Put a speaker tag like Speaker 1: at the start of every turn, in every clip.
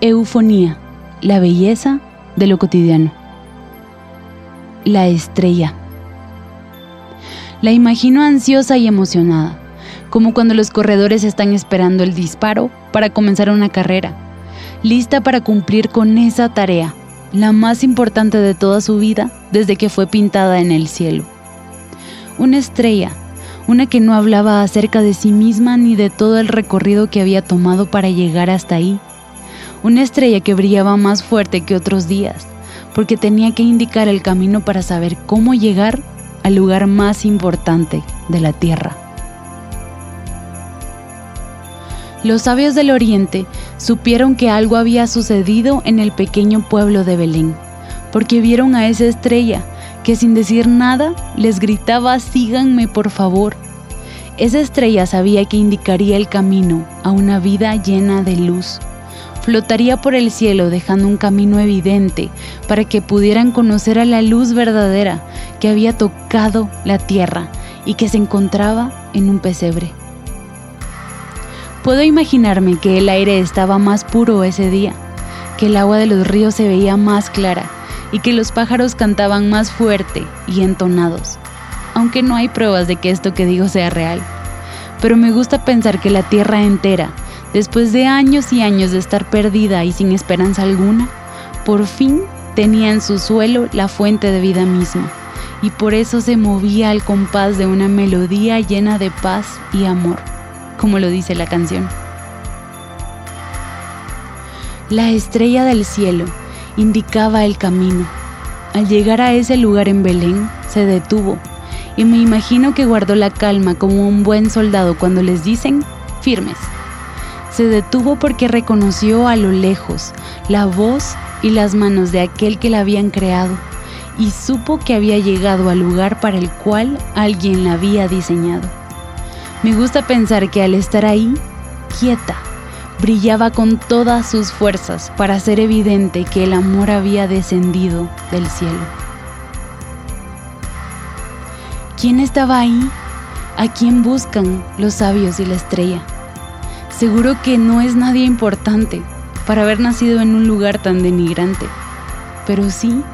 Speaker 1: Eufonía, la belleza de lo cotidiano. La estrella. La imagino ansiosa y emocionada, como cuando los corredores están esperando el disparo para comenzar una carrera, lista para cumplir con esa tarea, la más importante de toda su vida desde que fue pintada en el cielo. Una estrella, una que no hablaba acerca de sí misma ni de todo el recorrido que había tomado para llegar hasta ahí una estrella que brillaba más fuerte que otros días, porque tenía que indicar el camino para saber cómo llegar al lugar más importante de la Tierra. Los sabios del Oriente supieron que algo había sucedido en el pequeño pueblo de Belén, porque vieron a esa estrella que sin decir nada les gritaba síganme por favor. Esa estrella sabía que indicaría el camino a una vida llena de luz flotaría por el cielo dejando un camino evidente para que pudieran conocer a la luz verdadera que había tocado la tierra y que se encontraba en un pesebre. Puedo imaginarme que el aire estaba más puro ese día, que el agua de los ríos se veía más clara y que los pájaros cantaban más fuerte y entonados, aunque no hay pruebas de que esto que digo sea real. Pero me gusta pensar que la tierra entera Después de años y años de estar perdida y sin esperanza alguna, por fin tenía en su suelo la fuente de vida misma, y por eso se movía al compás de una melodía llena de paz y amor, como lo dice la canción. La estrella del cielo indicaba el camino. Al llegar a ese lugar en Belén, se detuvo, y me imagino que guardó la calma como un buen soldado cuando les dicen firmes se detuvo porque reconoció a lo lejos la voz y las manos de aquel que la habían creado y supo que había llegado al lugar para el cual alguien la había diseñado. Me gusta pensar que al estar ahí, quieta, brillaba con todas sus fuerzas para hacer evidente que el amor había descendido del cielo. ¿Quién estaba ahí? ¿A quién buscan los sabios y la estrella? Seguro que no es nadie importante para haber nacido en un lugar tan denigrante. Pero sí,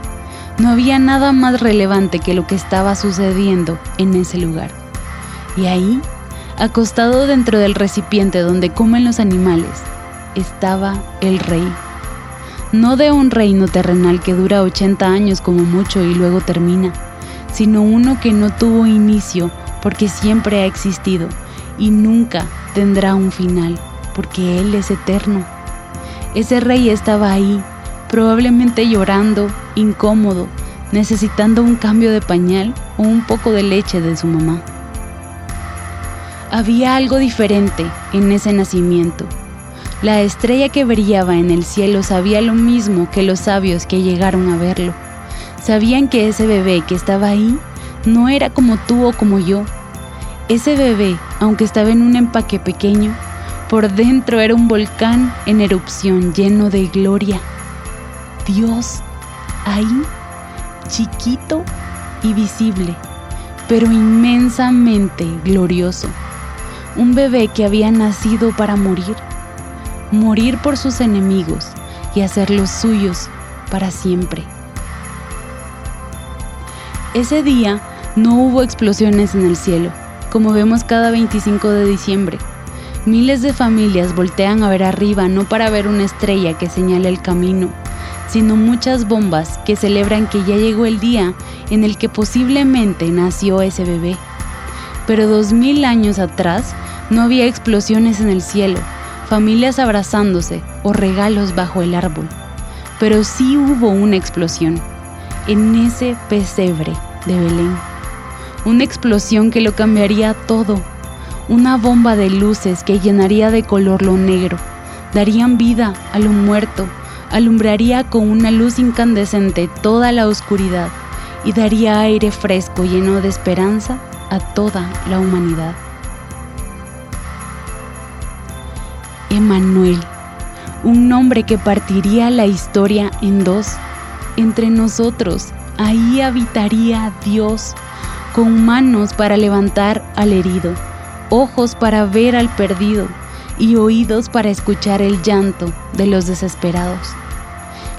Speaker 1: no había nada más relevante que lo que estaba sucediendo en ese lugar. Y ahí, acostado dentro del recipiente donde comen los animales, estaba el rey. No de un reino terrenal que dura 80 años como mucho y luego termina, sino uno que no tuvo inicio porque siempre ha existido y nunca tendrá un final, porque Él es eterno. Ese rey estaba ahí, probablemente llorando, incómodo, necesitando un cambio de pañal o un poco de leche de su mamá. Había algo diferente en ese nacimiento. La estrella que brillaba en el cielo sabía lo mismo que los sabios que llegaron a verlo. Sabían que ese bebé que estaba ahí no era como tú o como yo, ese bebé, aunque estaba en un empaque pequeño, por dentro era un volcán en erupción lleno de gloria. Dios, ahí, chiquito y visible, pero inmensamente glorioso. Un bebé que había nacido para morir, morir por sus enemigos y hacerlos suyos para siempre. Ese día no hubo explosiones en el cielo como vemos cada 25 de diciembre. Miles de familias voltean a ver arriba no para ver una estrella que señale el camino, sino muchas bombas que celebran que ya llegó el día en el que posiblemente nació ese bebé. Pero dos mil años atrás no había explosiones en el cielo, familias abrazándose o regalos bajo el árbol. Pero sí hubo una explosión en ese pesebre de Belén una explosión que lo cambiaría todo, una bomba de luces que llenaría de color lo negro, darían vida a lo muerto, alumbraría con una luz incandescente toda la oscuridad y daría aire fresco lleno de esperanza a toda la humanidad. Emanuel, un nombre que partiría la historia en dos. Entre nosotros, ahí habitaría Dios con manos para levantar al herido, ojos para ver al perdido y oídos para escuchar el llanto de los desesperados.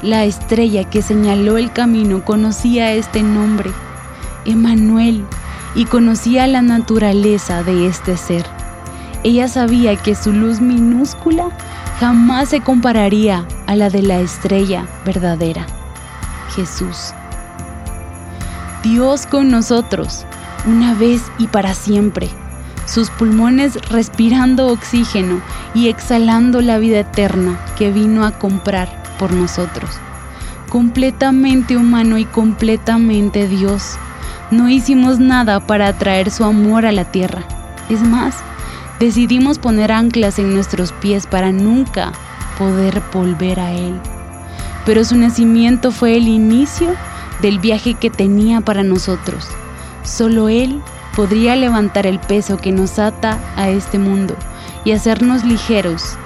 Speaker 1: La estrella que señaló el camino conocía este nombre, Emanuel, y conocía la naturaleza de este ser. Ella sabía que su luz minúscula jamás se compararía a la de la estrella verdadera, Jesús. Dios con nosotros, una vez y para siempre, sus pulmones respirando oxígeno y exhalando la vida eterna que vino a comprar por nosotros. Completamente humano y completamente Dios. No hicimos nada para atraer su amor a la tierra. Es más, decidimos poner anclas en nuestros pies para nunca poder volver a Él. Pero su nacimiento fue el inicio del viaje que tenía para nosotros. Solo Él podría levantar el peso que nos ata a este mundo y hacernos ligeros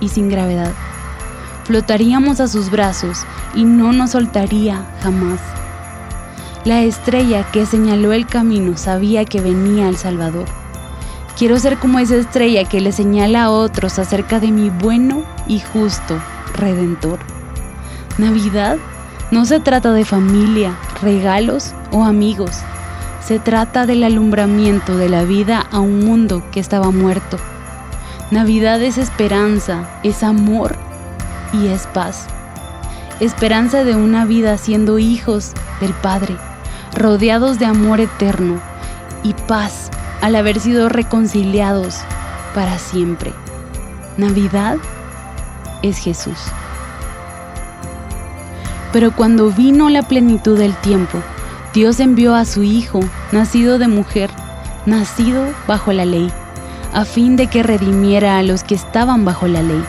Speaker 1: y sin gravedad. Flotaríamos a sus brazos y no nos soltaría jamás. La estrella que señaló el camino sabía que venía el Salvador. Quiero ser como esa estrella que le señala a otros acerca de mi bueno y justo Redentor. Navidad no se trata de familia, regalos o amigos. Se trata del alumbramiento de la vida a un mundo que estaba muerto. Navidad es esperanza, es amor y es paz. Esperanza de una vida siendo hijos del Padre, rodeados de amor eterno y paz al haber sido reconciliados para siempre. Navidad es Jesús. Pero cuando vino la plenitud del tiempo, Dios envió a su Hijo, nacido de mujer, nacido bajo la ley, a fin de que redimiera a los que estaban bajo la ley,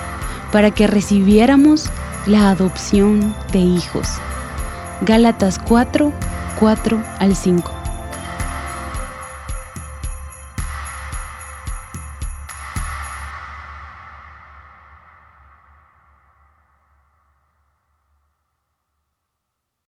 Speaker 1: para que recibiéramos la adopción de hijos. Gálatas 4, 4 al 5.